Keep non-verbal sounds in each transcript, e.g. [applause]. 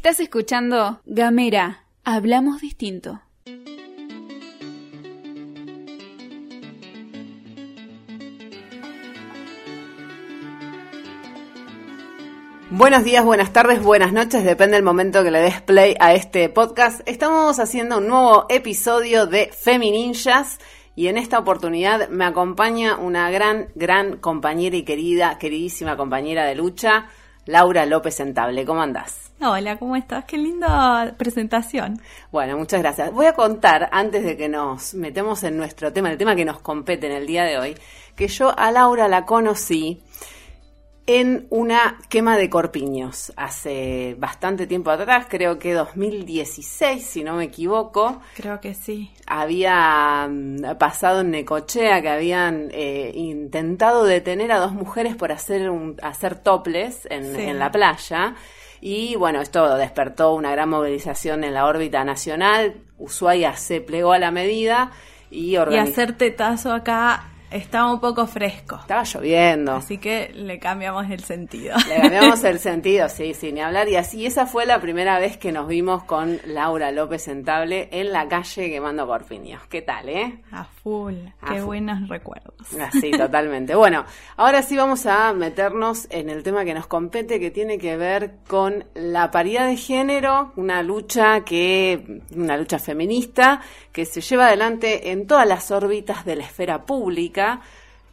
Estás escuchando Gamera, hablamos distinto. Buenos días, buenas tardes, buenas noches, depende del momento que le des play a este podcast. Estamos haciendo un nuevo episodio de Femininjas y en esta oportunidad me acompaña una gran, gran compañera y querida, queridísima compañera de lucha, Laura López Sentable. ¿Cómo andás? Hola, ¿cómo estás? Qué linda presentación. Bueno, muchas gracias. Voy a contar, antes de que nos metemos en nuestro tema, el tema que nos compete en el día de hoy, que yo a Laura la conocí en una quema de corpiños hace bastante tiempo atrás, creo que 2016, si no me equivoco. Creo que sí. Había mm, pasado en Necochea que habían eh, intentado detener a dos mujeres por hacer, un, hacer toples en, en la playa. Y bueno, esto despertó una gran movilización en la órbita nacional. Ushuaia se plegó a la medida y organizó. Y hacer tetazo acá estaba un poco fresco. Estaba lloviendo. Así que le cambiamos el sentido. Le cambiamos el [laughs] sentido, sí, sí, ni hablar. Y así, esa fue la primera vez que nos vimos con Laura López Sentable en la calle quemando corpiños. ¿Qué tal, eh? A full. A Qué full. buenos recuerdos. Así, totalmente. Bueno, ahora sí vamos a meternos en el tema que nos compete, que tiene que ver con la paridad de género, una lucha que, una lucha feminista que se lleva adelante en todas las órbitas de la esfera pública.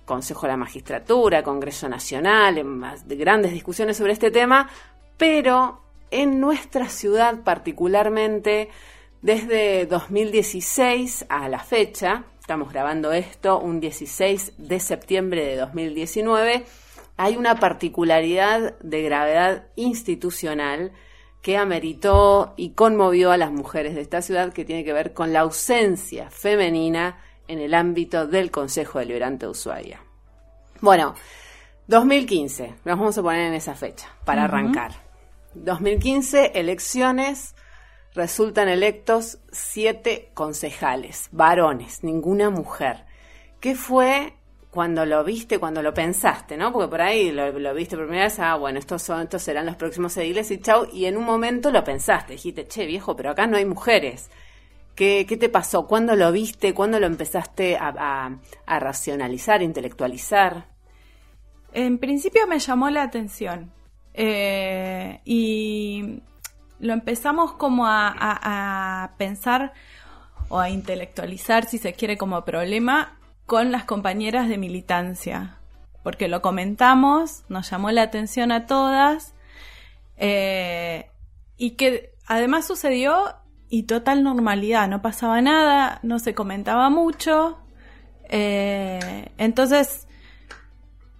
Consejo de la Magistratura, Congreso Nacional, más de grandes discusiones sobre este tema, pero en nuestra ciudad particularmente, desde 2016 a la fecha, estamos grabando esto un 16 de septiembre de 2019, hay una particularidad de gravedad institucional que ameritó y conmovió a las mujeres de esta ciudad que tiene que ver con la ausencia femenina en el ámbito del Consejo Deliberante de Ushuaia. Bueno, 2015, nos vamos a poner en esa fecha para arrancar. 2015, elecciones, resultan electos siete concejales, varones, ninguna mujer. ¿Qué fue cuando lo viste, cuando lo pensaste, no? Porque por ahí lo, lo viste por primera vez, ah, bueno, estos son, estos serán los próximos ediles y chau, y en un momento lo pensaste, dijiste, che, viejo, pero acá no hay mujeres. ¿Qué, te pasó? ¿Cuándo lo viste? ¿Cuándo lo empezaste a, a- a intelectualizar? En principio me llamó la atención. Eh, y lo empezamos como a pensar o a intelectualizar, si se quiere, como problema con las compañeras de militancia. Porque lo comentamos, nos llamó la atención a todas. eh, y que además sucedió y total normalidad, no pasaba nada, no se comentaba mucho. eh, entonces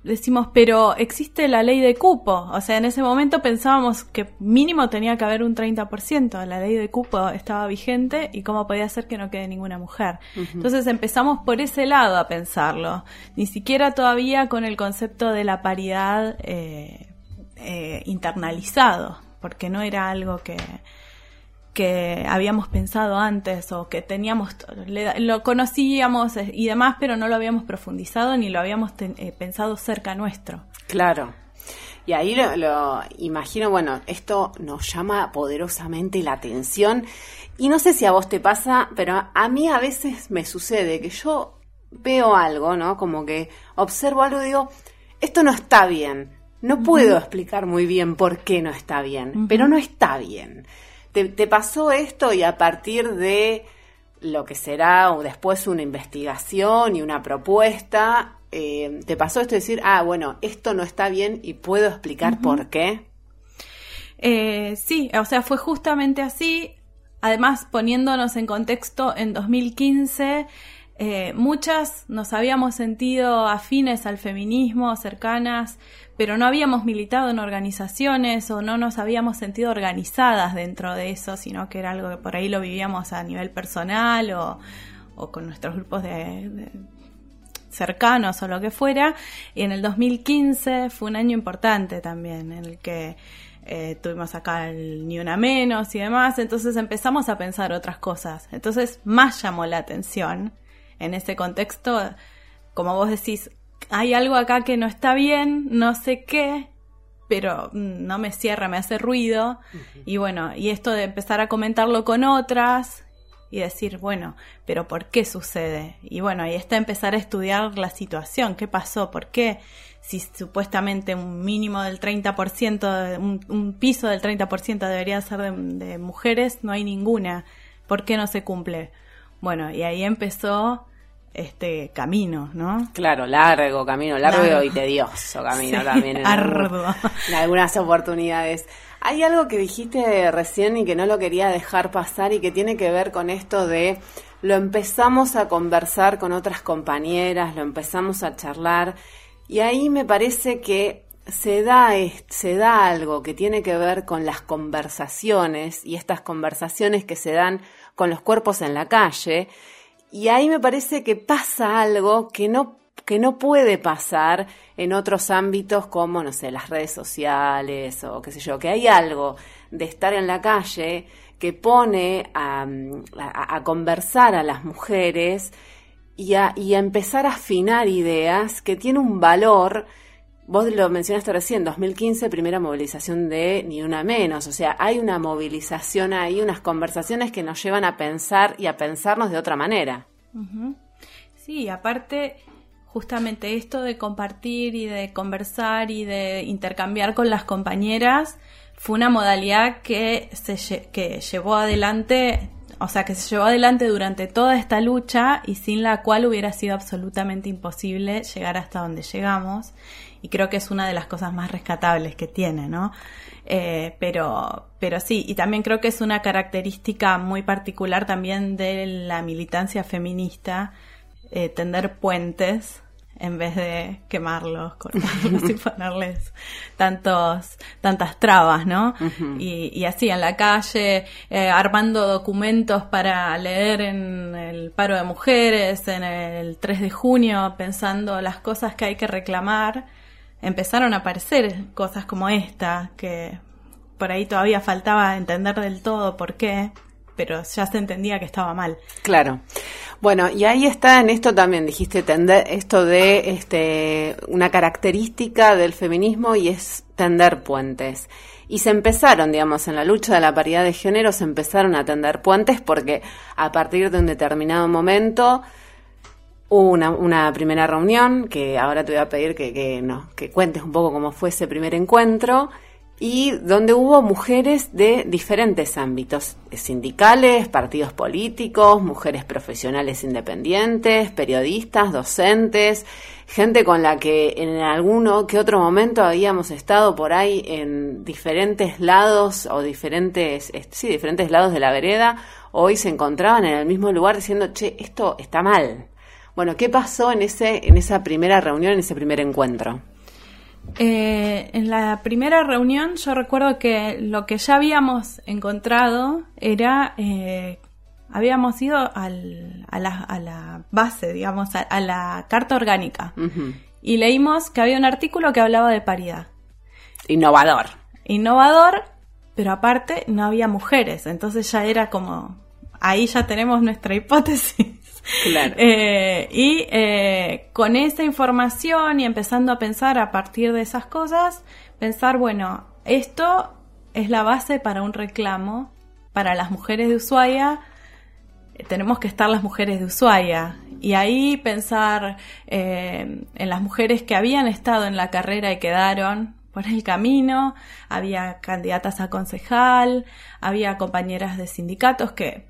decimos, pero existe la ley de cupo. O sea, en ese momento pensábamos que mínimo tenía que haber un 30%. La ley de cupo estaba vigente y cómo podía ser que no quede ninguna mujer. Entonces empezamos por ese lado a pensarlo. Ni siquiera todavía con el concepto de la paridad eh, eh, internalizado, porque no era algo que que habíamos pensado antes o que teníamos, le- lo conocíamos eh, y demás, pero no lo habíamos profundizado ni lo habíamos ten- eh, pensado cerca nuestro. Claro. Y ahí lo, lo imagino, bueno, esto nos llama poderosamente la atención. Y no sé si a vos te pasa, pero a mí a veces me sucede que yo veo algo, ¿no? Como que observo algo y digo, esto no está bien. No puedo explicar muy bien por qué no está bien, pero no está bien. Te, te pasó esto y a partir de lo que será o después una investigación y una propuesta, eh, te pasó esto de decir, ah, bueno, esto no está bien y puedo explicar por qué. Eh, sí, o sea, fue justamente así. Además, poniéndonos en contexto, en 2015 eh, muchas nos habíamos sentido afines al feminismo, cercanas, pero no habíamos militado en organizaciones o no nos habíamos sentido organizadas dentro de eso, sino que era algo que por ahí lo vivíamos a nivel personal o, o con nuestros grupos de- cercanos o lo que fuera. Y en el 2015 fue un año importante también, en el que eh, tuvimos acá el Ni Una Menos y demás. Entonces empezamos a pensar otras cosas. Entonces más llamó la atención en ese contexto. Como vos decís, hay algo acá que no está bien, no sé qué. pero no me cierra, me hace ruido. Y bueno, y esto de empezar a comentarlo con otras y decir, bueno, pero ¿por qué sucede? Y bueno, ahí está empezar a estudiar la situación, qué pasó, por qué, si supuestamente un mínimo del 30%, un, un piso del 30% debería ser de, de mujeres, no hay ninguna, ¿por qué no se cumple? Bueno, y ahí empezó este camino, ¿no? Claro, largo camino, largo, y tedioso camino [laughs] también. En arduo. en algunas oportunidades. Hay algo que dijiste recién y que no lo quería dejar pasar y que tiene que ver con esto de lo empezamos a conversar con otras compañeras, lo empezamos a charlar y ahí me parece que se da, se da algo que tiene que ver con las conversaciones y estas conversaciones que se dan con los cuerpos en la calle y ahí me parece que pasa algo que no, que no puede pasar en otros ámbitos como, no sé, las redes sociales o qué sé yo, que hay algo de estar en la calle que pone a, conversar a las mujeres y a, y a empezar a afinar ideas que tiene un valor Vos lo mencionaste recién, 2015, primera movilización de Ni Una Menos. O sea, hay una movilización hay unas conversaciones que nos llevan a pensar y a pensarnos de otra manera. Sí, aparte, justamente esto de compartir y de conversar y de intercambiar con las compañeras fue una modalidad que se que llevó adelante o sea, que se llevó adelante durante toda esta lucha y sin la cual hubiera sido absolutamente imposible llegar hasta donde llegamos y creo que es una de las cosas más rescatables que tiene, ¿no? Eh, pero, pero sí, y también creo que es una característica muy particular también de la militancia feminista, eh, tender puentes en vez de quemarlos, cortarlos [laughs] y ponerles tantos, tantas trabas, ¿no? y, y, así en la calle, eh, armando documentos para leer en el paro de mujeres, en el 3 de junio, pensando las cosas que hay que reclamar empezaron a aparecer cosas como esta, que por ahí todavía faltaba entender del todo por qué, pero ya se entendía que estaba mal. Claro. Bueno, y ahí está en esto también, dijiste tender, esto de este, una característica del feminismo y es tender puentes. Y se empezaron, digamos, en la lucha de la paridad de género, se empezaron a tender puentes porque a partir de un determinado momento Hubo una, una, primera reunión que ahora te voy a pedir que, que, no, que cuentes un poco cómo fue ese primer encuentro y donde hubo mujeres de diferentes ámbitos, sindicales, partidos políticos, mujeres profesionales independientes, periodistas, docentes, gente con la que en alguno que otro momento habíamos estado por ahí en diferentes lados o diferentes, sí, diferentes lados de la vereda, hoy se encontraban en el mismo lugar diciendo, che, esto está mal bueno, ¿qué pasó en, ese, en esa primera reunión, en ese primer encuentro? Eh, en la primera reunión yo recuerdo que lo que ya habíamos encontrado era, eh, habíamos ido al, a, la, a, la, base, digamos, a, la carta orgánica y leímos que había un artículo que hablaba de paridad. Innovador. Innovador, pero aparte no había mujeres, entonces ya era como, ahí ya tenemos nuestra hipótesis. Claro. [laughs] Eh, y eh, con esa información y empezando a pensar a partir de esas cosas, pensar, bueno, esto es la base para un reclamo para las mujeres de Ushuaia. Tenemos que estar las mujeres de Ushuaia. Y ahí pensar eh, en las mujeres que habían estado en la carrera y quedaron por el camino, había candidatas a concejal, había compañeras de sindicatos que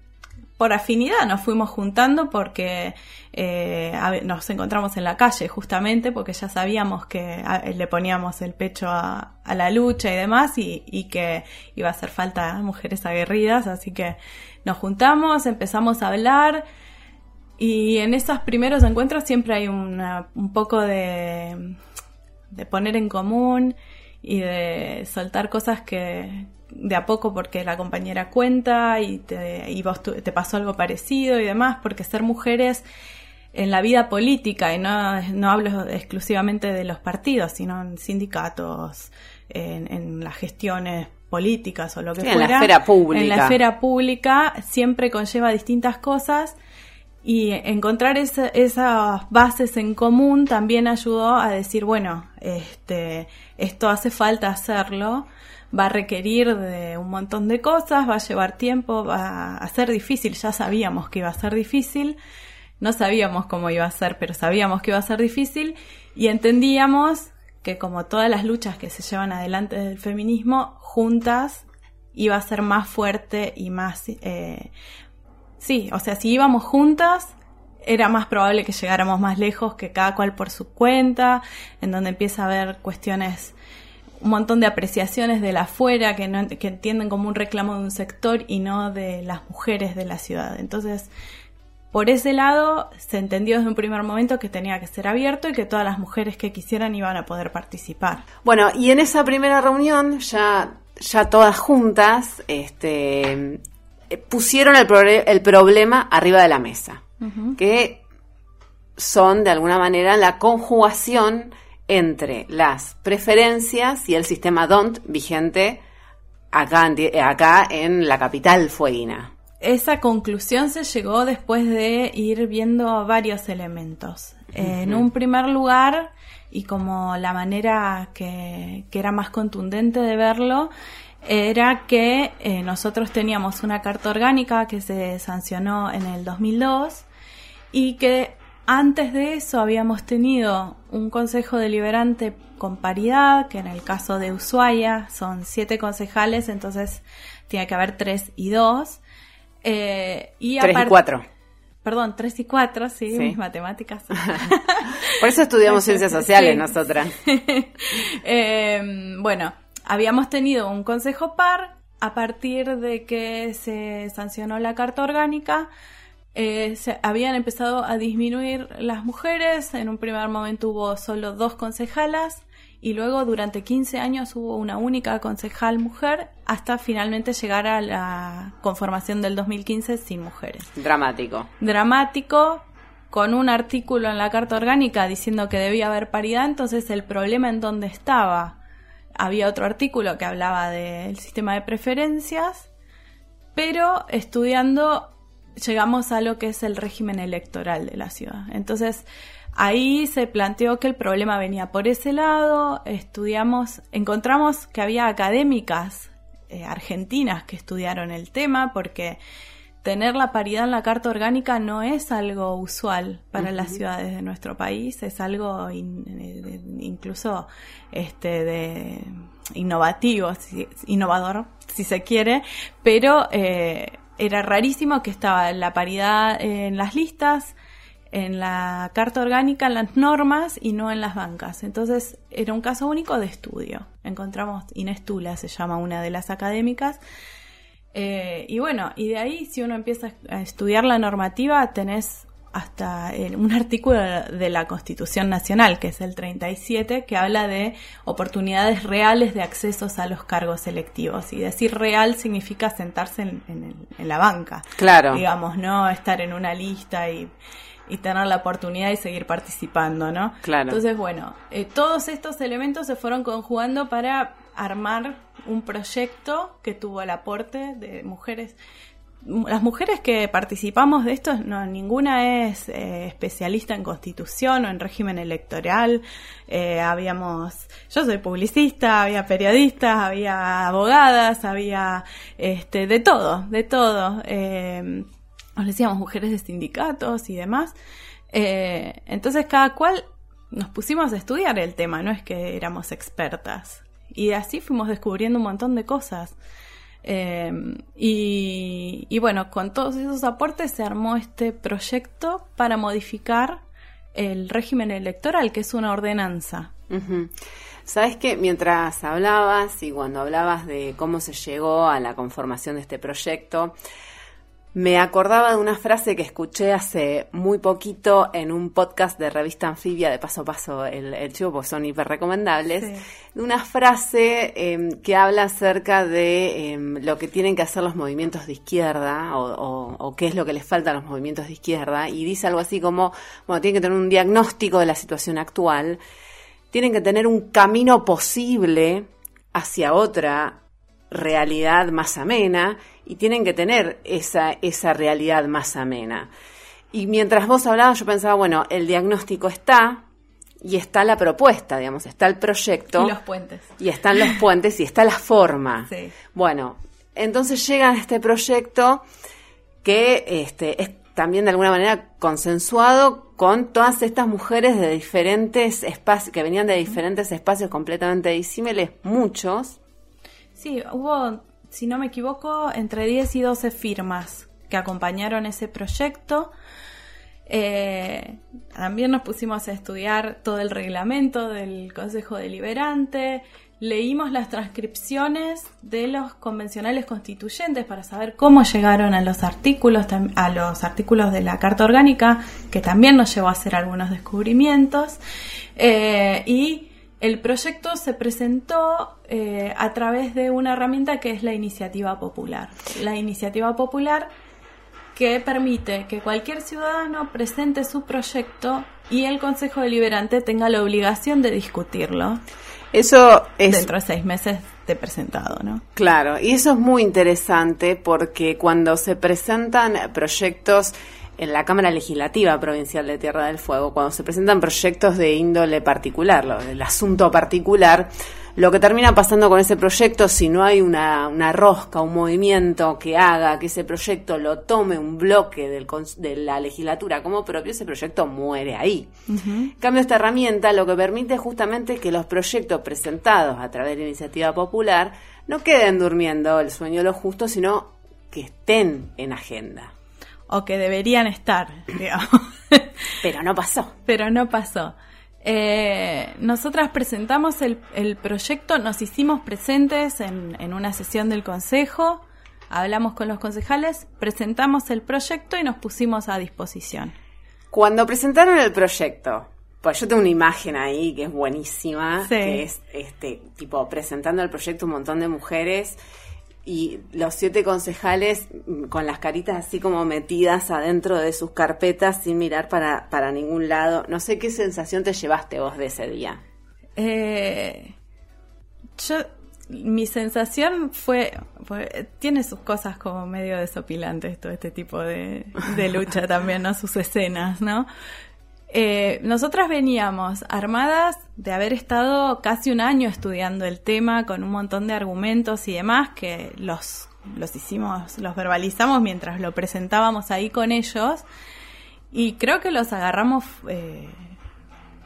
por afinidad nos fuimos juntando porque eh, nos encontramos en la calle justamente porque ya sabíamos que le poníamos el pecho a, la lucha y demás y, que iba a hacer falta mujeres aguerridas, así que nos juntamos, empezamos a hablar y en esos primeros encuentros siempre hay un poco de poner en común y de soltar cosas que, de a poco porque la compañera cuenta y, te, y vos te pasó algo parecido y demás, porque ser mujeres en la vida política, y no, no hablo exclusivamente de los partidos, sino en sindicatos, en, las gestiones políticas o lo que fuera. En la esfera pública. En la esfera pública siempre conlleva distintas cosas Y encontrar esas bases en común también ayudó a decir, bueno, este, esto hace falta hacerlo, va a requerir de un montón de cosas, va a llevar tiempo, va a ser difícil, ya sabíamos que iba a ser difícil, no sabíamos cómo iba a ser, pero sabíamos que iba a ser difícil. Y entendíamos que como todas las luchas que se llevan adelante del feminismo, juntas iba a ser más fuerte y más, eh, Sí, o sea, si íbamos juntas, era más probable que llegáramos más lejos que cada cual por su cuenta, en donde empieza a haber cuestiones, un montón de apreciaciones de la afuera que, no, que entienden como un reclamo de un sector y no de las mujeres de la ciudad. Entonces, por ese lado, se entendió desde un primer momento que tenía que ser abierto y que todas las mujeres que quisieran iban a poder participar. Bueno, y en esa primera reunión, ya, ya todas juntas, este, pusieron el, el, problema arriba de la mesa, que son de alguna manera la conjugación entre las preferencias y el sistema DONT vigente acá en, acá en la capital fueguina. Esa conclusión se llegó después de ir viendo varios elementos. En un primer lugar, y como la manera que, que era más contundente de verlo, era que eh, nosotros teníamos una carta orgánica que se sancionó en el 2002 y que antes de eso habíamos tenido un consejo deliberante con paridad, que en el caso de Ushuaia son siete concejales, entonces tiene que haber tres y dos. Eh, y tres y cuatro. Perdón, tres y cuatro, sí, mis matemáticas. [laughs] [laughs] Por eso estudiamos ciencias sociales nosotras. [laughs] eh, bueno, habíamos tenido un consejo par a partir de que se sancionó la carta orgánica. Eh, se habían empezado a disminuir las mujeres, en un primer momento hubo solo dos concejalas y luego durante 15 años hubo una única concejal mujer hasta finalmente llegar a la conformación del 2015 sin mujeres. Dramático. Dramático, con un artículo en la Carta Orgánica diciendo que debía haber paridad, entonces el problema en dónde estaba había otro artículo que hablaba del sistema de preferencias, pero estudiando llegamos a lo que es el régimen electoral de la ciudad. Entonces, ahí se planteó que el problema venía por ese lado, estudiamos, encontramos que había académicas eh, argentinas que estudiaron el tema porque tener la paridad en la carta orgánica no es algo usual para las ciudades de nuestro país, es algo incluso este, de innovativo, innovador, si se quiere, pero eh, era rarísimo que estaba la paridad en las listas, en la carta orgánica, en las normas y no en las bancas. Entonces era un caso único de estudio. Encontramos, Inés Tula se llama una de las académicas, eh, y bueno, y de ahí si uno empieza a estudiar la normativa, tenés hasta un artículo de la Constitución Nacional, que es el 37, que habla de oportunidades reales de accesos a los cargos electivos. Y decir real significa sentarse en, la banca. Claro. Digamos, no estar en una lista y, tener la oportunidad y seguir participando, ¿no? Claro. Entonces, bueno, eh, todos estos elementos se fueron conjugando para armar un proyecto que tuvo el aporte de mujeres. Las mujeres que participamos de esto, no, ninguna es eh, especialista en constitución o en régimen electoral. Eh, habíamos, yo soy publicista, había periodistas, había abogadas, había este, de todo, de todo. Eh, nos decíamos mujeres de sindicatos y demás. entonces cada cual nos pusimos a estudiar el tema, no es que éramos expertas. Y así fuimos descubriendo un montón de cosas. Eh, y, bueno, con todos esos aportes se armó este proyecto para modificar el régimen electoral, que es una ordenanza. Sabes que mientras hablabas y cuando hablabas de cómo se llegó a la conformación de este proyecto, me acordaba de una frase que escuché hace muy poquito en un podcast de revista Anfibia, de paso a paso el, el chivo, pues son hiper recomendables, de una frase em, que habla acerca de em, lo que tienen que hacer los movimientos de izquierda o, o, qué es lo que les falta a los movimientos de izquierda y dice algo así como, bueno, tienen que tener un diagnóstico de la situación actual, tienen que tener un camino posible hacia otra realidad más amena y tienen que tener esa, esa realidad más amena. Y mientras vos hablabas, yo pensaba, bueno, el diagnóstico está y está la propuesta, digamos, está el proyecto. Y los puentes. Y están los [laughs] puentes y está la forma. Sí. Bueno, entonces llega este proyecto que este, es también de alguna manera consensuado con todas estas mujeres de diferentes espacios, que venían de diferentes espacios completamente disímiles, muchos. Sí, hubo, si no me equivoco, entre 10 y 12 firmas que acompañaron ese proyecto. Eh, también nos pusimos a estudiar todo el reglamento del Consejo Deliberante, leímos las transcripciones de los convencionales constituyentes para saber cómo llegaron a los artículos, a los artículos de la Carta Orgánica, que también nos llevó a hacer algunos descubrimientos. Eh, y el proyecto se presentó eh, a través de una herramienta que es la iniciativa popular. La iniciativa popular que permite que cualquier ciudadano presente su proyecto y el Consejo Deliberante tenga la obligación de discutirlo. Eso es... Dentro de seis meses de presentado, ¿no? Claro, y eso es muy interesante porque cuando se presentan proyectos en la Cámara Legislativa Provincial de Tierra del Fuego, cuando se presentan proyectos de índole particular, lo, el asunto particular, lo que termina pasando con ese proyecto, si no hay una, una rosca, un movimiento que haga que ese proyecto lo tome un bloque del, de la legislatura como propio, ese proyecto muere ahí. En cambio, esta herramienta lo que permite justamente que los proyectos presentados a través de la iniciativa popular no queden durmiendo el sueño de los justos, sino que estén en agenda o que deberían estar, [laughs] digamos. Pero no pasó. Pero no pasó. Eh, nosotras presentamos el, el, proyecto, nos hicimos presentes en, en, una sesión del Consejo, hablamos con los concejales, presentamos el proyecto y nos pusimos a disposición. Cuando presentaron el proyecto, pues yo tengo una imagen ahí que es buenísima, Sí. que es este tipo presentando el proyecto un montón de mujeres y los siete concejales mm, con las caritas así como metidas adentro de sus carpetas sin mirar para, para ningún lado. No sé qué sensación te llevaste vos de ese día. Eh, yo, mi sensación fue, fue- tiene sus cosas como medio desopilantes todo este tipo de, de lucha también, ¿no? Sus escenas, ¿no? Eh, nosotras veníamos armadas de haber estado casi un año estudiando el tema con un montón de argumentos y demás que los, los hicimos, los verbalizamos mientras lo presentábamos ahí con ellos. Y creo que los agarramos eh,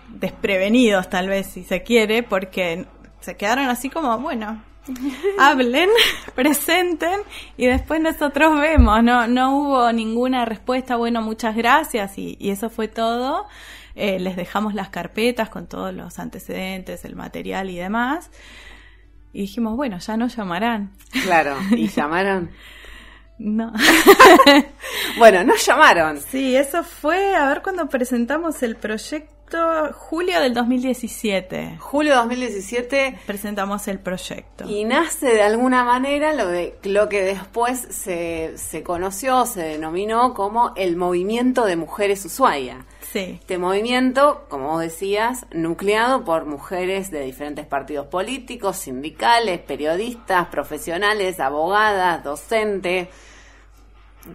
desprevenidos tal vez si se quiere porque se quedaron así como bueno [laughs] hablen [laughs] presenten y después nosotros vemos no no hubo ninguna respuesta bueno muchas gracias y, y eso fue todo. Eh, les dejamos las carpetas con todos los antecedentes el material y demás. Y dijimos bueno ya nos llamarán. Claro, y [laughs] llamaron. no. Bueno, no llamaron. sí eso fue a ver cuando presentamos el proyecto julio del 2017 Julio 2017 presentamos el proyecto. Y nace de alguna manera lo, de, lo que después se, se conoció, se denominó como el movimiento de mujeres Ushuaia. Sí, Este movimiento, como vos decías, nucleado por mujeres de diferentes partidos políticos, sindicales, periodistas, profesionales, abogadas, docentes,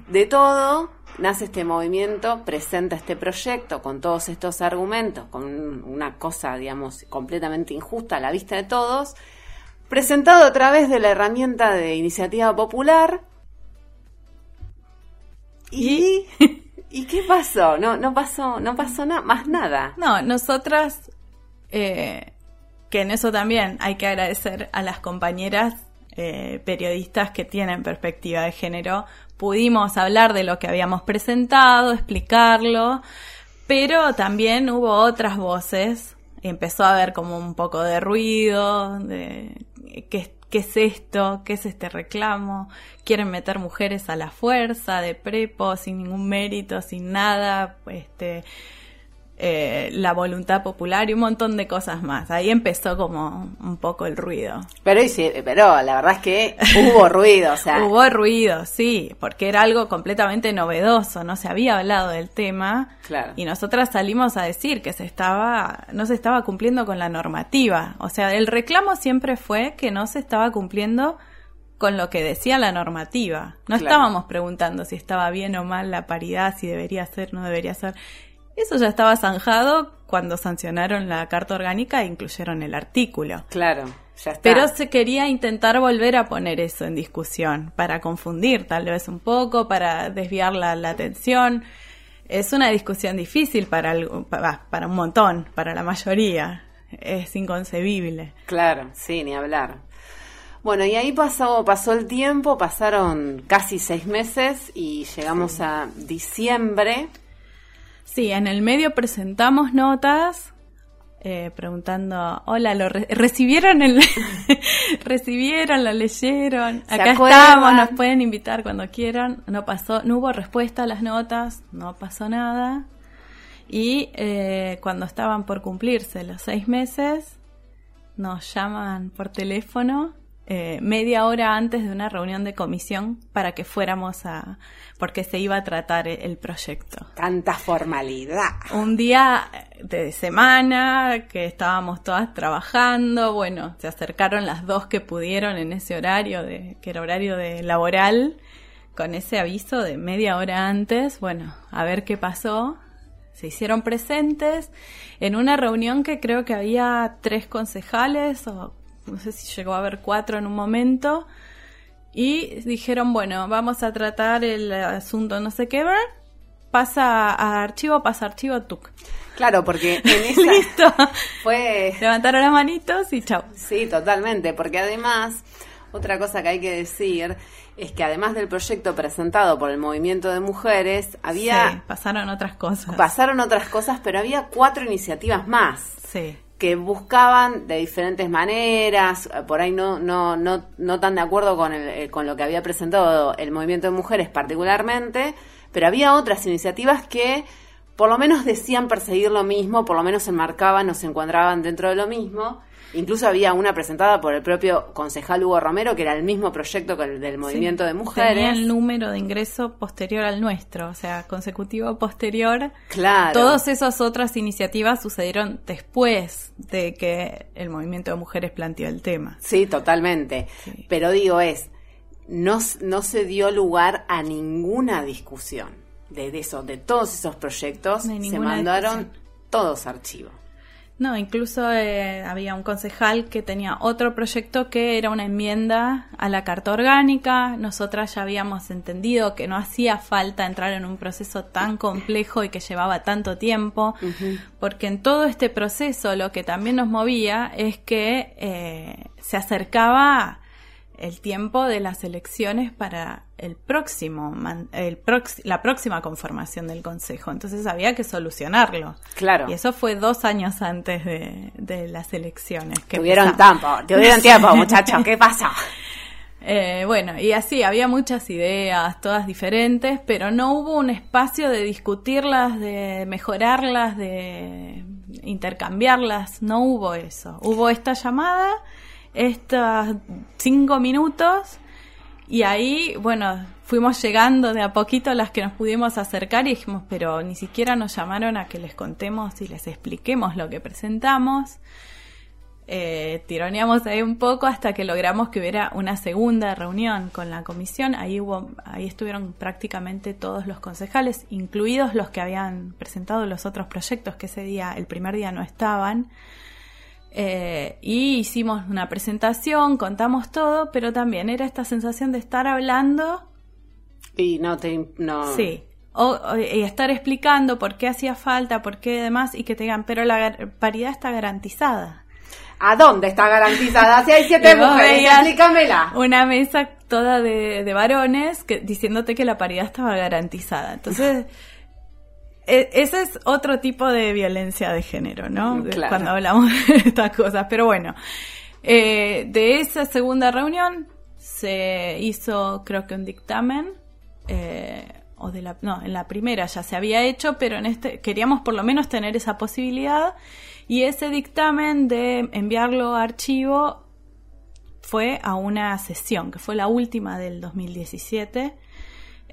de todo, nace este movimiento, presenta este proyecto con todos estos argumentos, con una cosa, digamos, completamente injusta a la vista de todos, presentado a través de la herramienta de iniciativa popular. ¿Y, ¿y [laughs] qué pasó? No, no pasó, no pasó nada, más nada. no, nosotras, eh, que en eso también hay que agradecer a las compañeras eh, periodistas que tienen perspectiva de género, pudimos hablar de lo que habíamos presentado, explicarlo, pero también hubo otras voces, empezó a haber como un poco de ruido, de qué, qué es esto, qué es este reclamo, quieren meter mujeres a la fuerza, de prepo, sin ningún mérito, sin nada, este, eh, la voluntad popular y un montón de cosas más. Ahí empezó como un poco el ruido. Pero, pero la verdad es que hubo [laughs] ruido, o sea, Hubo ruido, sí, porque era algo completamente novedoso, no se había hablado del tema Claro. y nosotras salimos a decir que se estaba, no se estaba cumpliendo con la normativa. O sea, el reclamo siempre fue que no se estaba cumpliendo con lo que decía la normativa. No Claro. estábamos preguntando si estaba bien o mal la paridad, si debería ser, no debería ser. Eso ya estaba zanjado cuando sancionaron la Carta Orgánica e incluyeron el artículo. Claro, ya está. Pero se quería intentar volver a poner eso en discusión, para confundir tal vez un poco, para desviar la, la atención. Es una discusión difícil para, algo- pa- para un montón, para la mayoría. Es inconcebible. Claro, sí, ni hablar. Bueno, y ahí pasó, pasó el tiempo, pasaron casi seis meses y llegamos a diciembre. Sí, en el medio presentamos notas eh, preguntando, hola, ¿lo re- recibieron? El [laughs] ¿Recibieron? ¿Lo leyeron? ¿Se Acá estamos, nos pueden invitar cuando quieran. No pasó, no hubo respuesta a las notas, no pasó nada. Y eh, cuando estaban por cumplirse los seis meses, nos llaman por teléfono eh, media hora antes de una reunión de comisión para que fuéramos a, porque se iba a tratar el- proyecto Tanta formalidad. un día de semana que estábamos todas trabajando, bueno, se acercaron las dos que pudieron en ese horario de que era horario de laboral con ese aviso de media hora antes, bueno, a ver qué pasó. Se hicieron presentes en una reunión que creo que había tres concejales o no sé si llegó a haber cuatro en un momento y dijeron, bueno, vamos a tratar el asunto no sé qué, ver, pasa a archivo, pasa a archivo, tuc. Claro, porque [laughs] en esa Listo. fue Levantaron las manitos y chao. Sí, totalmente, porque además, otra cosa que hay que decir es que además del proyecto presentado por el movimiento de mujeres, había Sí, pasaron otras cosas. pasaron otras cosas, pero había cuatro iniciativas más sí. Que buscaban de diferentes maneras, eh, por ahí no no no no tan de acuerdo con el, eh, con lo que había presentado el movimiento de mujeres particularmente, pero había otras iniciativas que por lo menos decían perseguir lo mismo, por lo menos se enmarcaban o se encuadraban dentro de lo mismo. Incluso había una presentada por el propio concejal Hugo Romero, que era el mismo proyecto que el del movimiento Sí. de mujeres. Tenía el número de ingreso posterior al nuestro, o sea, consecutivo posterior. Claro. Todas esas otras iniciativas sucedieron después de que el movimiento de mujeres planteó el tema. Sí, totalmente. Sí. Pero digo es, no, no se dio lugar a ninguna discusión de, de eso, de todos esos proyectos. Se mandaron discusión. todos a archivo. No, incluso eh, había un concejal que tenía otro proyecto que era una enmienda a la carta orgánica. Nosotras ya habíamos entendido que no hacía falta entrar en un proceso tan complejo y que llevaba tanto tiempo, porque en todo este proceso lo que también nos movía es que eh, se acercaba el tiempo de las elecciones para el próximo, el prox- la próxima conformación del Consejo. Entonces había que solucionarlo. Claro. Y eso fue dos años antes de, de las elecciones. Que Tuvieron empezamos. tiempo, tuvieron tiempo, [laughs] muchachos, ¿qué pasa? Eh, bueno, y así, había muchas ideas, todas diferentes, pero no hubo un espacio de discutirlas, de mejorarlas, de intercambiarlas, no hubo eso. Hubo esta llamada, estos cinco minutos, y ahí, bueno, fuimos llegando de a poquito las que nos pudimos acercar y dijimos, pero ni siquiera nos llamaron a que les contemos y les expliquemos lo que presentamos. Eh, tironeamos ahí un poco hasta que logramos que hubiera una segunda reunión con la comisión. Ahí hubo, ahí estuvieron prácticamente todos los concejales, incluidos los que habían presentado los otros proyectos que ese día, el primer día no estaban. Eh, y hicimos una presentación, contamos todo, pero también era esta sensación de estar hablando Y no te... No. Sí. O, o- y estar explicando por qué hacía falta, por qué demás, y que te digan, pero la paridad está garantizada. ¿A dónde está garantizada? Si hay siete [laughs] mujeres, explícamela. Una mesa toda de, de varones que, diciéndote que la paridad estaba garantizada. Entonces, ese es otro tipo de violencia de género, ¿no? De- Claro. Cuando hablamos [laughs] de estas cosas. Pero bueno, eh, de esa segunda reunión se hizo, creo que un dictamen. eh, o de la, no, en la primera ya se había hecho, pero en este queríamos por lo menos tener esa posibilidad y ese dictamen de enviarlo a archivo fue a una sesión, que fue la última del 2017,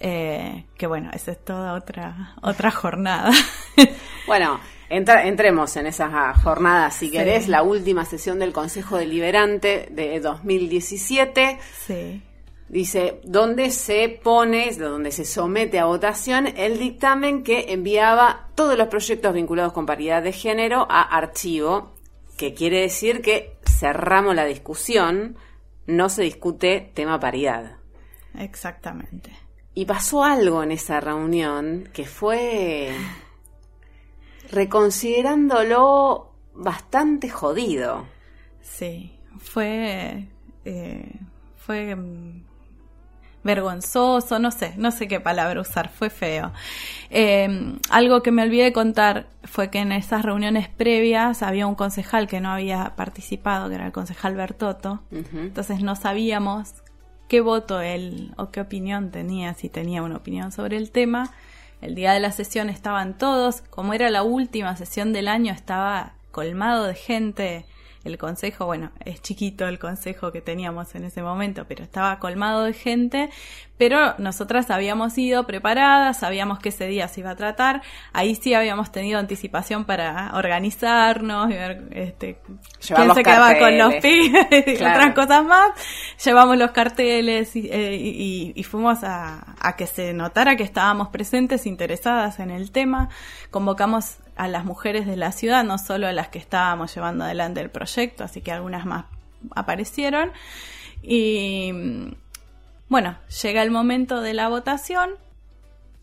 eh, que bueno, esa es toda otra, otra jornada. [laughs] Bueno, entra- entremos en esa jornada, si Sí. querés, la última sesión del Consejo Deliberante de 2017. sí. Dice, donde se pone, donde se somete a votación el dictamen que enviaba todos los proyectos vinculados con paridad de género a archivo, que quiere decir que cerramos la discusión, no se discute tema paridad. Exactamente. Y pasó algo en esa reunión que fue reconsiderándolo bastante jodido. Sí, fue eh, fue mm, vergonzoso, no sé, no sé qué palabra usar, fue feo. Eh, algo que me olvidé contar fue que en esas reuniones previas había un concejal que no había participado, que era el concejal Bertotto, entonces no sabíamos qué voto él o qué opinión tenía, si tenía una opinión sobre el tema. El día de la sesión estaban todos, como era la última sesión del año, estaba colmado de gente el consejo, bueno, es chiquito el consejo que teníamos en ese momento, pero estaba colmado de gente, pero nosotras habíamos ido preparadas, sabíamos que ese día se iba a tratar, ahí sí habíamos tenido anticipación para organizarnos y ver este, quién se quedaba con los pibes y [laughs] otras cosas más. Llevamos los carteles y, eh, fuimos a, a que se notara que estábamos presentes, interesadas en el tema, convocamos a las mujeres de la ciudad, no solo a las que estábamos llevando adelante el proyecto, así que algunas más aparecieron. Y bueno, llega el momento de la votación.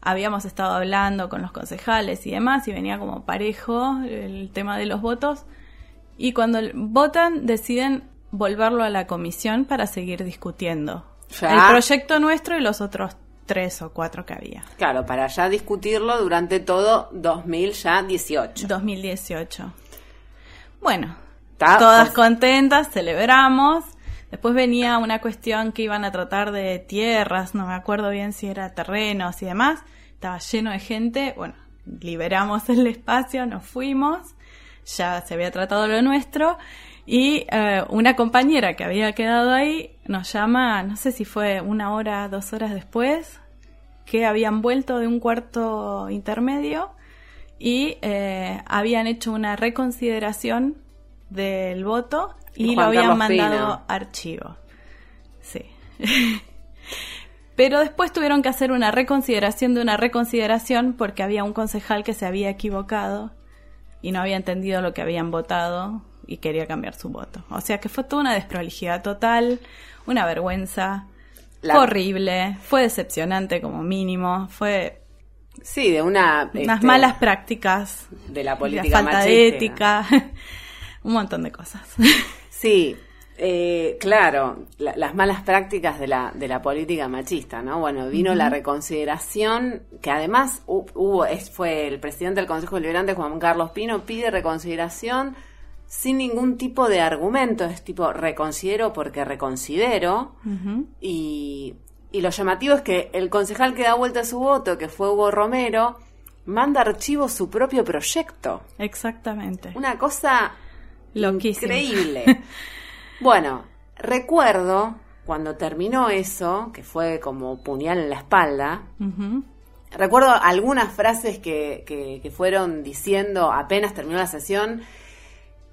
Habíamos estado hablando con los concejales y demás, y venía como parejo el tema de los votos. Y cuando votan, deciden volverlo a la comisión para seguir discutiendo. El proyecto nuestro y los otros tres o cuatro que había. Claro, para ya discutirlo durante todo 2018. 2018. Bueno, todas contentas, celebramos. Después venía una cuestión que iban a tratar de tierras, no me acuerdo bien si era terrenos y demás. Estaba lleno de gente. Bueno, liberamos el espacio, nos fuimos. Ya se había tratado lo nuestro. Y eh, una compañera que había quedado ahí nos llama, no sé si fue una hora, dos horas después, que habían vuelto de un cuarto intermedio y eh, habían hecho una reconsideración del voto y lo habían mandado archivo. Sí. [laughs] Pero después tuvieron que hacer una reconsideración de una reconsideración porque había un concejal que se había equivocado y no había entendido lo que habían votado y quería cambiar su voto. O sea que fue toda una desprolijidad total, una vergüenza. horrible, fue decepcionante como mínimo, fue... Sí, de una... Unas este, malas prácticas. De la política falta de ética, [laughs] un montón de cosas. [laughs] Sí, eh, claro, las malas prácticas de la, de la política machista, ¿no? Bueno, vino la reconsideración, que además hubo, es, fue el presidente del Consejo Deliberante, Juan Carlos Pino, pide reconsideración sin ningún tipo de argumento, es tipo reconsidero porque reconsidero. y, y, lo llamativo es que el concejal que da vuelta a su voto, que fue Hugo Romero, manda archivo su propio proyecto. Exactamente. Una cosa increíble. [laughs] bueno, recuerdo cuando terminó eso, que fue como puñal en la espalda, recuerdo algunas frases que, que, que fueron diciendo apenas terminó la sesión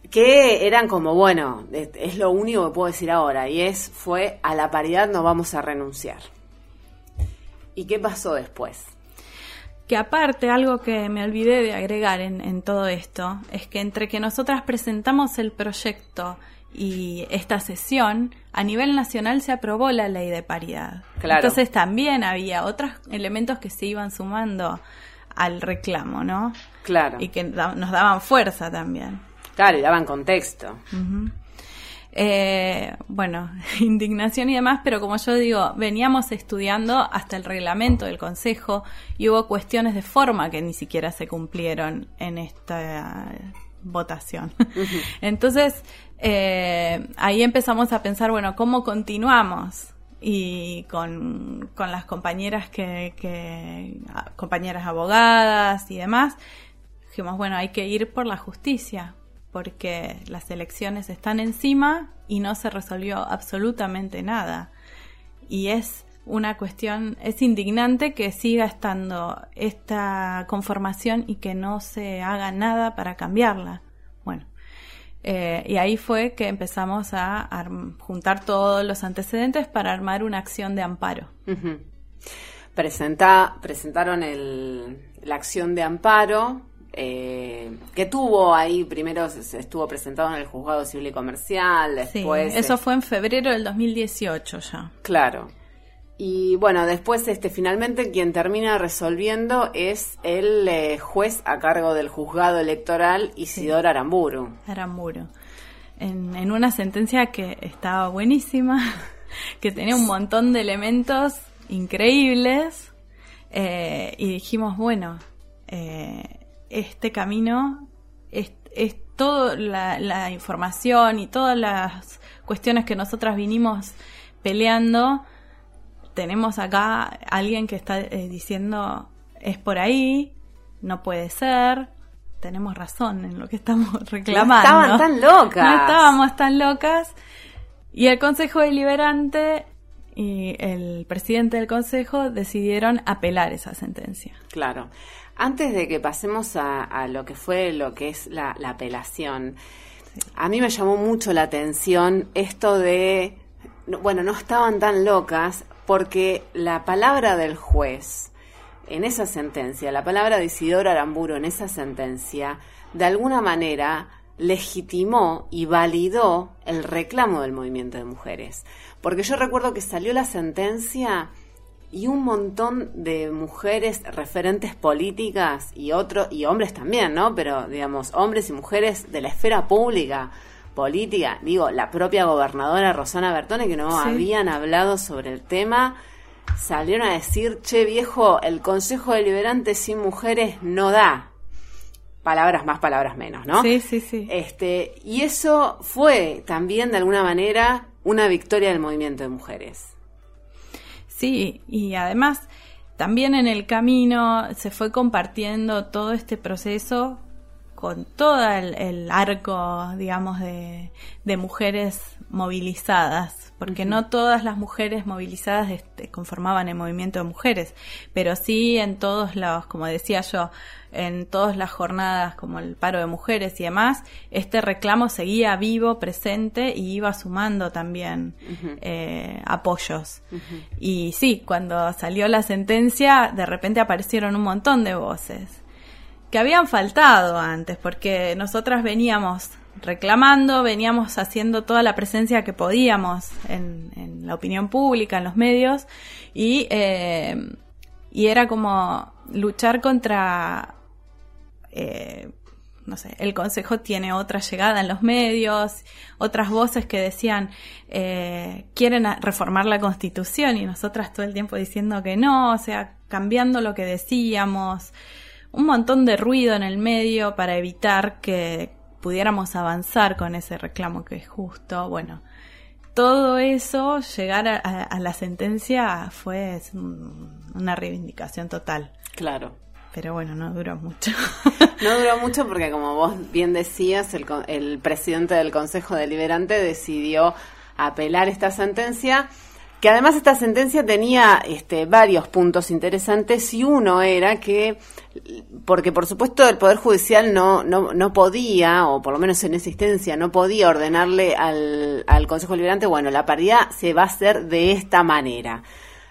que eran como, bueno, es lo único que puedo decir ahora, y es, fue, a la paridad no vamos a renunciar. ¿Y qué pasó después? Que aparte, algo que me olvidé de agregar en, todo esto, es que entre que nosotras presentamos el proyecto y esta sesión, a nivel nacional se aprobó la ley de paridad. Entonces también había otros elementos que se iban sumando al reclamo, ¿no? Claro. Y que nos daban fuerza también. Claro, y daban contexto. Eh, bueno, [laughs] indignación y demás, pero como yo digo, veníamos estudiando hasta el reglamento del Consejo y hubo cuestiones de forma que ni siquiera se cumplieron en esta votación. [laughs] Entonces, eh, ahí empezamos a pensar, bueno, ¿cómo continuamos? Y con, con las compañeras que, que, compañeras abogadas y demás, dijimos, bueno, hay que ir por la justicia, porque las elecciones están encima y no se resolvió absolutamente nada. Y es una cuestión, es indignante que siga estando esta conformación y que no se haga nada para cambiarla. Bueno, Eh, y ahí fue que empezamos a juntar todos los antecedentes para armar una acción de amparo. presentaron la acción de amparo, eh, que tuvo ahí, primero se estuvo presentado en el juzgado civil y comercial, después... Sí, eso fue en febrero del 2018 ya. Claro. Y bueno, después este finalmente quien termina resolviendo es el eh, juez a cargo del juzgado electoral Isidoro Aramburu. Aramburu. En, en una sentencia que estaba buenísima, [laughs] que tenía un montón de elementos increíbles, eh, y dijimos, bueno, eh, este camino es, es toda la, la información y todas las cuestiones que nosotras vinimos peleando, tenemos acá alguien que está eh, diciendo es por ahí, no puede ser, tenemos razón en lo que estamos [laughs] reclamando. No estaban tan locas. No estábamos tan locas. Y el Consejo Deliberante y el presidente del Consejo decidieron apelar esa sentencia. Claro. Antes de que pasemos a, lo que fue lo que es la, apelación, a mí me llamó mucho la atención esto de, bueno, no estaban tan locas, porque la palabra del juez en esa sentencia, la palabra de Isidoro Aramburo en esa sentencia, de alguna manera legitimó y validó el reclamo del movimiento de mujeres. Porque yo recuerdo que salió la sentencia y un montón de mujeres referentes políticas y otros, y hombres también, ¿no? Pero digamos, hombres y mujeres de la esfera pública, política, digo, la propia gobernadora Rosana Bertone, que no habían hablado sobre el tema, salieron a decir, che viejo, el Consejo Deliberante sin mujeres no da. Palabras más, palabras menos, ¿no? Sí, sí, sí. Este, y eso fue también de alguna manera una victoria del movimiento de mujeres. Sí, y además también en el camino se fue compartiendo todo este proceso con todo el, arco, digamos, de, mujeres movilizadas, porque no todas las mujeres movilizadas este, conformaban el movimiento de mujeres, pero sí en todos los, como decía yo, en todas las jornadas como el paro de mujeres y demás, este reclamo seguía vivo, presente y iba sumando también eh, apoyos. Y sí, cuando salió la sentencia, de repente aparecieron un montón de voces que habían faltado antes, porque nosotras veníamos reclamando, veníamos haciendo toda la presencia que podíamos en, la opinión pública, en los medios, y, eh, y era como luchar contra, eh, no sé, el Consejo tiene otra llegada en los medios, otras voces que decían, eh, quieren reformar la Constitución, y nosotras todo el tiempo diciendo que no, o sea, cambiando lo que decíamos. Un montón de ruido en el medio para evitar que pudiéramos avanzar con ese reclamo que es justo. Bueno, todo eso, llegar a, la sentencia fue una reivindicación total. Claro. Pero bueno, no duró mucho. [laughs] no duró mucho porque, como vos bien decías, el, el presidente del Consejo Deliberante decidió apelar esta sentencia que además esta sentencia tenía este, varios puntos interesantes y uno era que, porque por supuesto el Poder Judicial no, no, no podía, o por lo menos en existencia, no podía ordenarle al, al Consejo Liberante, bueno, la paridad se va a hacer de esta manera,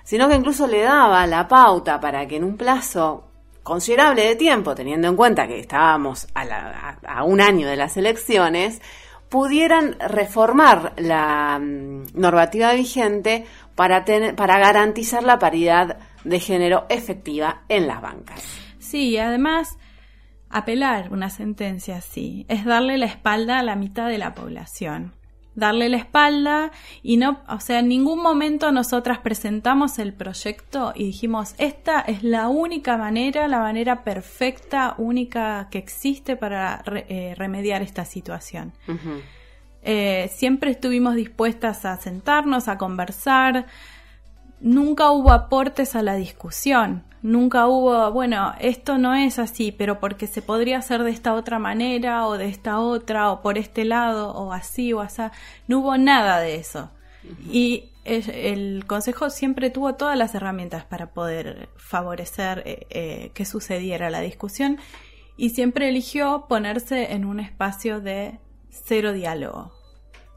sino que incluso le daba la pauta para que en un plazo considerable de tiempo, teniendo en cuenta que estábamos a, a un año de las elecciones, pudieran reformar la mm, normativa vigente para, tener, para garantizar la paridad de género efectiva en las bancas. Sí, y además apelar una sentencia así es darle la espalda a la mitad de la población. Darle la espalda y no, o sea, en ningún momento nosotras presentamos el proyecto y dijimos, esta es la única manera, la manera perfecta, única que existe para eh, remediar esta situación. Eh, siempre estuvimos dispuestas a sentarnos, a conversar. Nunca hubo aportes a la discusión. Nunca hubo, bueno, esto no es así, pero porque se podría hacer de esta otra manera o de esta otra o por este lado o así o así. No hubo nada de eso. Y el, Consejo siempre tuvo todas las herramientas para poder favorecer eh, eh, que sucediera la discusión y siempre eligió ponerse en un espacio de cero diálogo,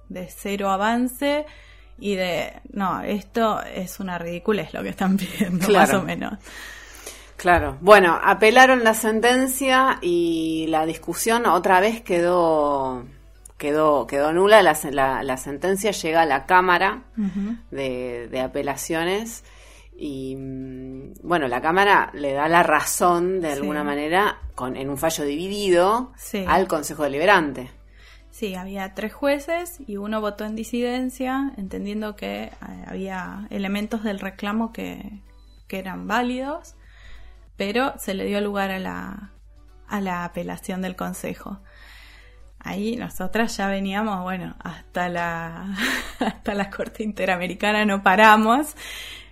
de cero avance y de, no, esto es una ridiculez lo que están [laughs] pidiendo, más o menos. Claro. Bueno, apelaron la sentencia y la discusión otra vez quedó quedó quedó nula. La, la, sentencia llega a la Cámara de, Apelaciones y mm, bueno, la Cámara le da la razón de alguna manera con, en un fallo dividido al Consejo Deliberante. Sí, había tres jueces y uno votó en disidencia, entendiendo que eh, había elementos del reclamo que, que eran válidos pero se le dio lugar a la, a la apelación del Consejo. Ahí nosotras ya veníamos, bueno, hasta la, [laughs] hasta la Corte Interamericana no paramos,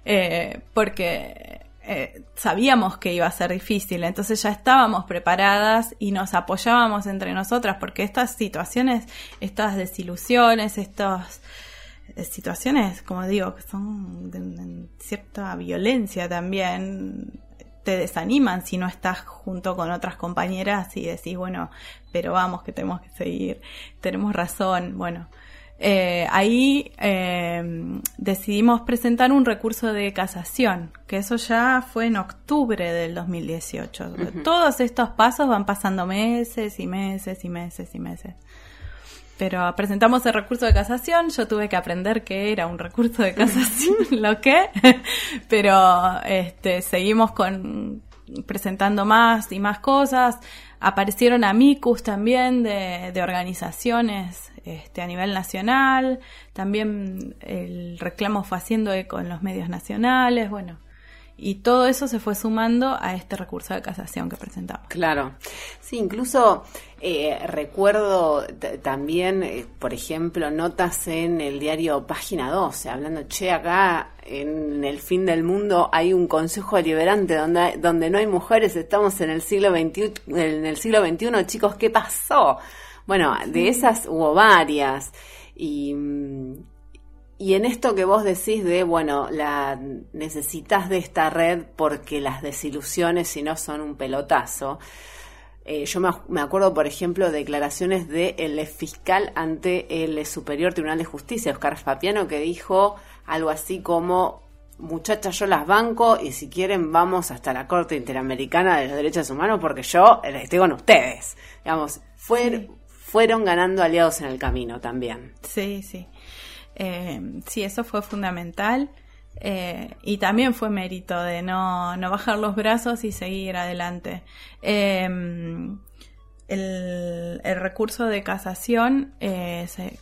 eh, porque eh, sabíamos que iba a ser difícil, entonces ya estábamos preparadas y nos apoyábamos entre nosotras, porque estas situaciones, estas desilusiones, estas eh, situaciones, como digo, que son de cierta violencia también, te desaniman si no estás junto con otras compañeras y decís, bueno, pero vamos, que tenemos que seguir, tenemos razón, bueno. Eh, ahí eh, decidimos presentar un recurso de casación, que eso ya fue en octubre del 2018. Todos estos pasos van pasando meses y meses y meses y meses. Pero presentamos el recurso de casación, yo tuve que aprender qué era un recurso de casación, [laughs] lo que, pero este, seguimos con presentando más y más cosas. Aparecieron amicus también de, de organizaciones este, a nivel nacional, también el reclamo fue haciendo eco en los medios nacionales, bueno, y todo eso se fue sumando a este recurso de casación que presentamos. Claro. Sí, incluso eh, recuerdo también, eh, por ejemplo, notas en el diario Página 12, hablando, che, acá en el fin del mundo hay un consejo deliberante donde, donde no hay mujeres, estamos en el siglo XXI, en el siglo XXI, chicos, ¿qué pasó? Bueno, de esas hubo varias. Y y en esto que vos decís de, bueno, la necesitas de esta red porque las desilusiones si no son un pelotazo. Eh, yo me, acuerdo, por ejemplo, declaraciones del fiscal ante el Superior Tribunal de Justicia, Oscar Fapiano, que dijo algo así como, muchachas, yo las banco y si quieren vamos hasta la Corte Interamericana de los Derechos Humanos porque yo estoy con ustedes. Digamos, fueron ganando aliados en el camino también. Sí, sí. Eh, sí, eso fue fundamental. Eh, y también fue mérito de no, bajar los brazos y seguir adelante. Eh, el, recurso de casación,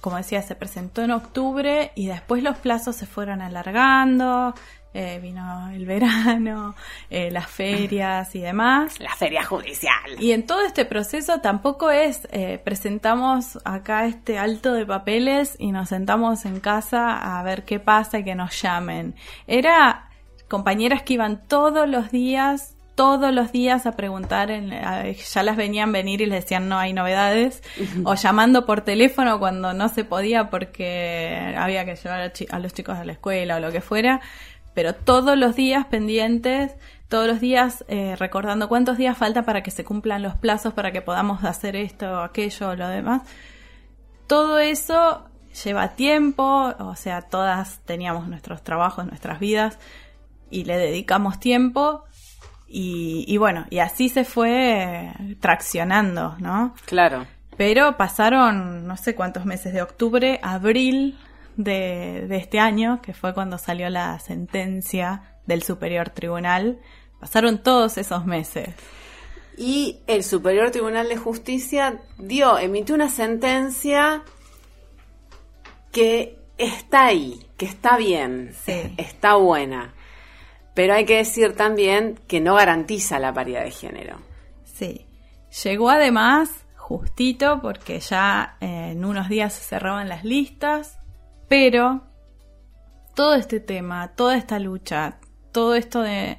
como decía, se presentó en octubre y después los plazos se fueron alargando, eh, vino el verano, [laughs] eh, las ferias y demás. La feria judicial. Y en todo este proceso tampoco es, eh, presentamos acá este alto de papeles y nos sentamos en casa a ver qué pasa y que nos llamen. Era compañeras que iban todos los días todos los días a preguntar, ya las venían venir y les decían no hay novedades, o llamando por teléfono cuando no se podía porque había que llevar a, los chicos a la escuela o lo que fuera, pero todos los días pendientes, todos los días eh, recordando cuántos días falta para que se cumplan los plazos, para que podamos hacer esto, aquello, lo demás. Todo eso lleva tiempo, o sea, todas teníamos nuestros trabajos, nuestras vidas, y le dedicamos tiempo, y, y bueno, y así se fue traccionando, ¿no? Claro. Pero pasaron no sé cuántos meses de octubre, abril, de, de este año, que fue cuando salió la sentencia del Superior Tribunal. Pasaron todos esos meses. Y el Superior Tribunal de Justicia dio, emitió una sentencia que está ahí, que está bien, está buena. Pero hay que decir también que no garantiza la paridad de género. Sí. Llegó además justito porque ya en unos días se cerraban las listas pero todo este tema, toda esta lucha, todo esto de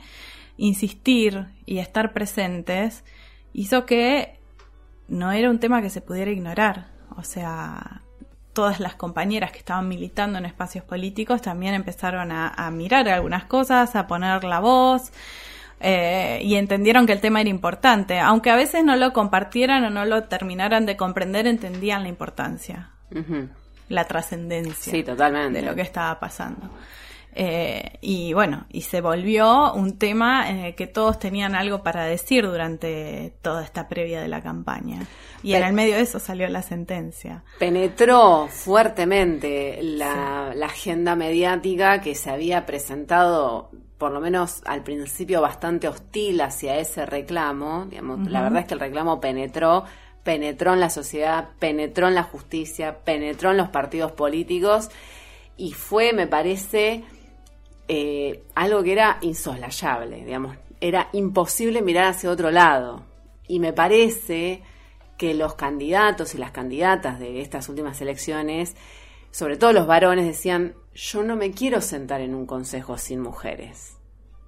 insistir y estar presentes, hizo que no era un tema que se pudiera ignorar. O sea, todas las compañeras que estaban militando en espacios políticos también empezaron a, mirar algunas cosas, a poner la voz. eh, y entendieron que el tema era importante. Aunque a veces no lo compartieran o no lo terminaran de comprender, entendían la importancia, la trascendencia sí, totalmente. de lo que estaba pasando. Eh, y bueno, y se volvió un tema en el que todos tenían algo para decir durante toda esta previa de la campaña. Y en el medio de eso salió la sentencia. Penetró fuertemente la, la agenda mediática que se había presentado por lo menos al principio bastante hostil hacia ese reclamo, digamos, la verdad es que el reclamo penetró, penetró en la sociedad, penetró en la justicia, penetró en los partidos políticos y fue, me parece, eh, algo que era insoslayable, digamos, era imposible mirar hacia otro lado. Y me parece que los candidatos y las candidatas de estas últimas elecciones, sobre todo los varones, decían, yo no me quiero sentar en un consejo sin mujeres.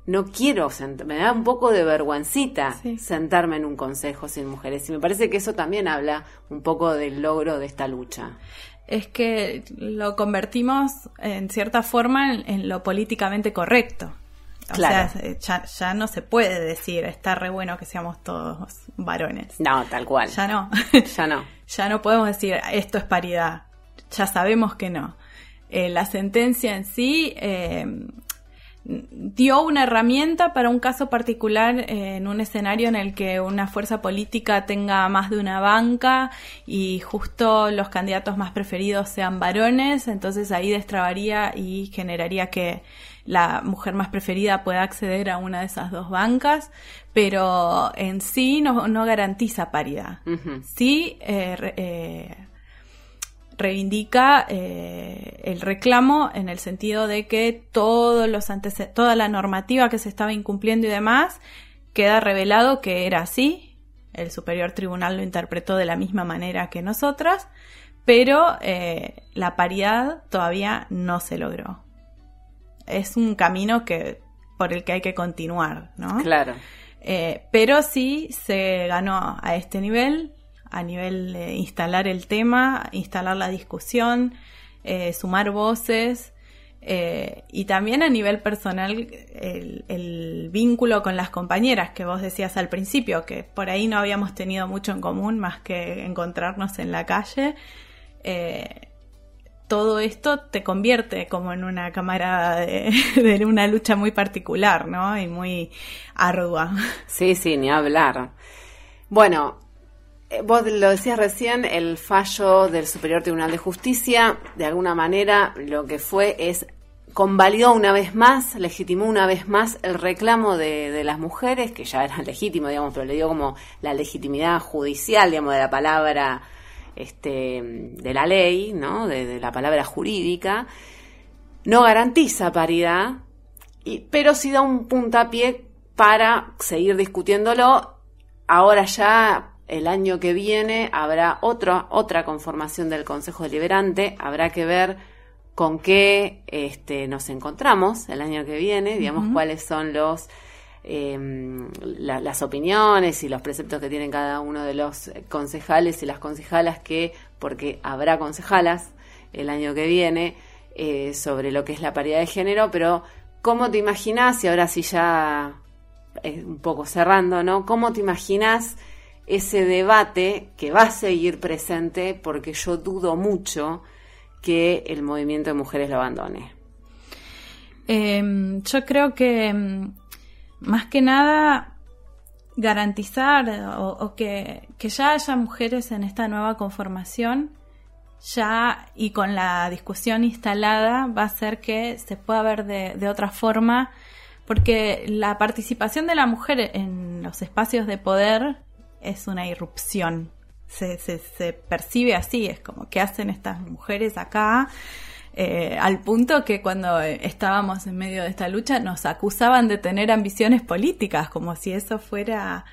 No quiero, me da un poco de vergüencita sentarme en un consejo sin mujeres. Y me parece que eso también habla un poco del logro de esta lucha es que lo convertimos en cierta forma en, lo políticamente correcto. O sea, ya, no se puede decir, está re bueno que seamos todos varones. No, tal cual. Ya no. [laughs] ya no. [laughs] ya no podemos decir, esto es paridad. Ya sabemos que no. Eh, la sentencia en sí eh, dio una herramienta para un caso particular eh, en un escenario en el que una fuerza política tenga más de una banca y justo los candidatos más preferidos sean varones, entonces ahí destrabaría y generaría que la mujer más preferida pueda acceder a una de esas dos bancas, pero en sí no, no garantiza paridad. Sí eh, eh, reivindica eh, el reclamo en el sentido de que todos los toda la normativa que se estaba incumpliendo y demás queda revelado que era así. El Superior Tribunal lo interpretó de la misma manera que nosotras, pero eh, la paridad todavía no se logró. Es un camino que por el que hay que continuar, ¿no? Claro. Eh, pero sí se ganó a este nivel a nivel de instalar el tema, instalar la discusión, eh, sumar voces eh, y también a nivel personal el, vínculo con las compañeras que vos decías al principio, que por ahí no habíamos tenido mucho en común más que encontrarnos en la calle. Eh, todo esto te convierte como en una camarada de, [laughs] de, una lucha muy particular, ¿no? Y muy ardua. Sí, sí, ni hablar. Bueno, vos lo decías recién, el fallo del Superior Tribunal de Justicia, de alguna manera, lo que fue es convalidó una vez más, legitimó una vez más el reclamo de, las mujeres, que ya era [laughs] legítimo, digamos, pero le dio como la legitimidad judicial, digamos, de la palabra este, de la ley, ¿no? De, la palabra jurídica. No garantiza paridad, y, pero sí da un puntapié para seguir discutiéndolo. Ahora ya el año que viene habrá otra otra conformación del Consejo Deliberante, habrá que ver con qué este, nos encontramos el año que viene, digamos cuáles son los em, las opiniones y los preceptos que tienen cada uno de los concejales y las concejalas que, porque habrá concejalas el año que viene eh, sobre lo que es la paridad de género, pero ¿cómo te imaginas, y ahora sí ya eh, un poco cerrando, ¿no? ¿Cómo te imaginas ese debate que va a seguir presente porque yo dudo mucho que el movimiento de mujeres lo abandone. Em, yo creo que em, más que nada garantizar o, que, ya haya mujeres en esta nueva conformación ya y con la discusión instalada va a hacer que se pueda ver de, de otra forma porque la participación de la mujer en los espacios de poder es una irrupción. Se, se, percibe así, es como que hacen estas mujeres acá, eh, al punto que cuando estábamos en medio de esta lucha nos acusaban de tener ambiciones políticas, como si eso fuera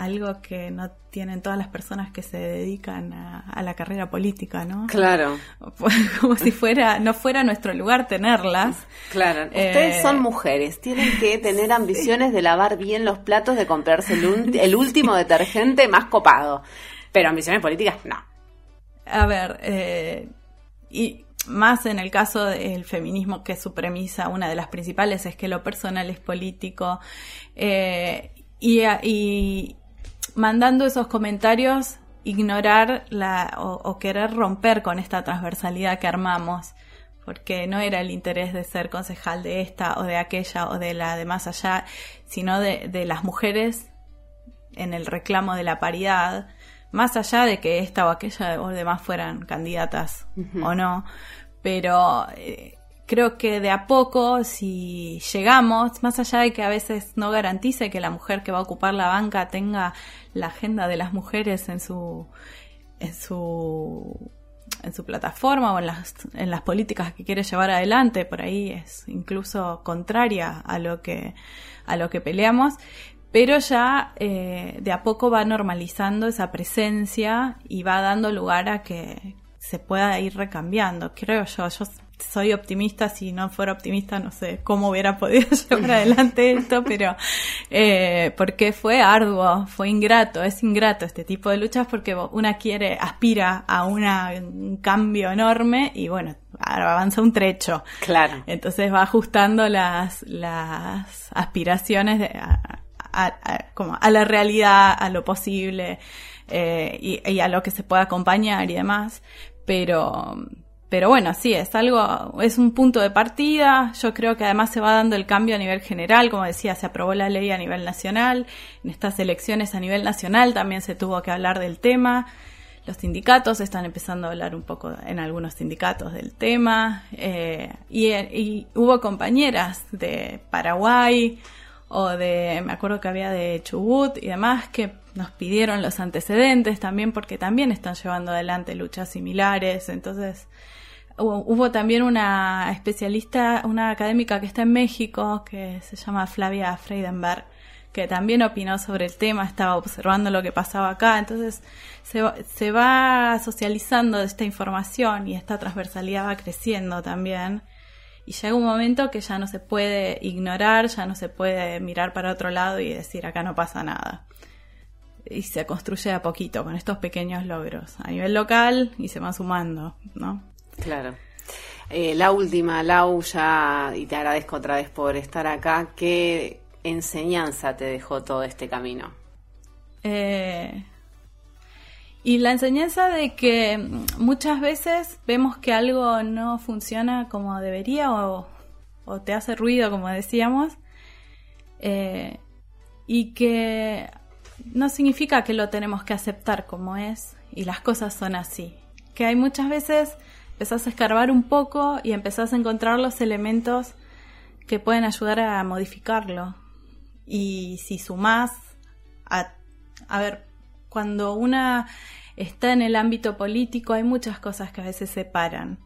algo que no tienen todas las personas que se dedican a, la carrera política, ¿no? Claro. [laughs] Como si fuera, no fuera nuestro lugar tenerlas. Claro. Ustedes eh, son mujeres, tienen que [laughs] tener ambiciones de lavar bien los platos, de comprarse el, último detergente más copado. Pero ambiciones políticas, no. A ver, eh, y más en el caso del feminismo, que su premisa, una de las principales, es que lo personal es político. Eh, y, y, mandando esos comentarios, ignorar la, o, querer romper con esta transversalidad que armamos. Porque no era el interés de ser concejal de esta o de aquella o de la de más allá, sino de, de las mujeres en el reclamo de la paridad más allá de que esta o aquella o demás fueran candidatas o no, pero eh, creo que de a poco, si llegamos, más allá de que a veces no garantice que la mujer que va a ocupar la banca tenga la agenda de las mujeres en su, en su en su plataforma o en las, en las políticas que quiere llevar adelante, por ahí es incluso contraria a lo que, a lo que peleamos, pero ya eh, de a poco va normalizando esa presencia y va dando lugar a que se pueda ir recambiando, creo yo. Yo soy optimista, si no fuera optimista no sé cómo hubiera podido [laughs] llevar adelante esto, pero eh, porque fue arduo, fue ingrato, es ingrato este tipo de luchas porque una quiere, aspira a una, un cambio enorme y bueno, avanza un trecho. Claro. Entonces va ajustando las, las aspiraciones de, a, como a la realidad, a lo posible eh, y, a lo que se pueda acompañar y demás. Pero, pero bueno, sí, es algo, es un punto de partida. Yo creo que además se va dando el cambio a nivel general. Como decía, se aprobó la ley a nivel nacional. En estas elecciones a nivel nacional también se tuvo que hablar del tema. Los sindicatos están empezando a hablar un poco en algunos sindicatos del tema. Eh, y, y hubo compañeras de Paraguay, o de, me acuerdo que había de Chubut y demás, que nos pidieron los antecedentes también porque también están llevando adelante luchas similares. Entonces, hubo, también una especialista, una académica que está en México, que se llama Flavia Freidenberg, que también opinó sobre el tema, estaba observando lo que pasaba acá. Entonces, se, va socializando esta información y esta transversalidad va creciendo también. Y llega un momento que ya no se puede ignorar, ya no se puede mirar para otro lado y decir acá no pasa nada. Y se construye a poquito con estos pequeños logros a nivel local y se van sumando, ¿no? Claro. Eh, la última, Lau, ya, y te agradezco otra vez por estar acá, ¿qué enseñanza te dejó todo este camino? Eh, y la enseñanza de que muchas veces vemos que algo no funciona como debería o, te hace ruido, como decíamos, eh, y que no significa que lo tenemos que aceptar como es y las cosas son así. Que hay muchas veces empezás a escarbar un poco y empezás a encontrar los elementos que pueden ayudar a modificarlo. Y si sumás a, a ver, cuando una está en el ámbito político hay muchas cosas que a veces separan.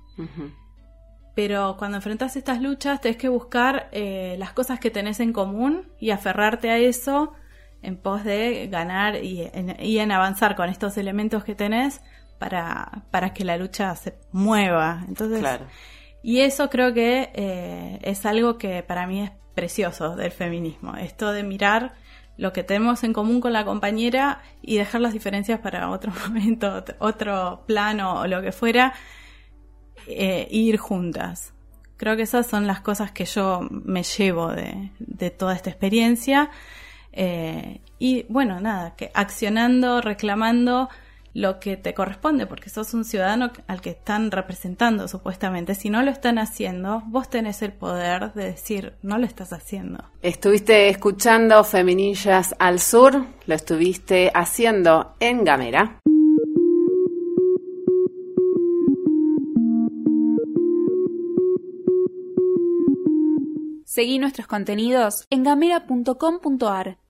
Pero cuando enfrentas estas luchas tenés que buscar eh, las cosas que tenés en común y aferrarte a eso en pos de ganar y en, avanzar con estos elementos que tenés para, para que la lucha se mueva. Entonces, y eso creo que eh, es algo que para mí es precioso del feminismo, esto de mirar lo que tenemos en común con la compañera y dejar las diferencias para otro [laughs] momento, otro plano o lo que fuera, eh, ir juntas. Creo que esas son las cosas que yo me llevo de, de toda esta experiencia. Eh, y bueno, nada, que accionando, reclamando lo que te corresponde, porque sos un ciudadano al que están representando supuestamente. Si no lo están haciendo, vos tenés el poder de decir, no lo estás haciendo. Estuviste escuchando Feminillas al Sur, lo estuviste haciendo en Gamera. Seguí nuestros contenidos en gamera.com.ar.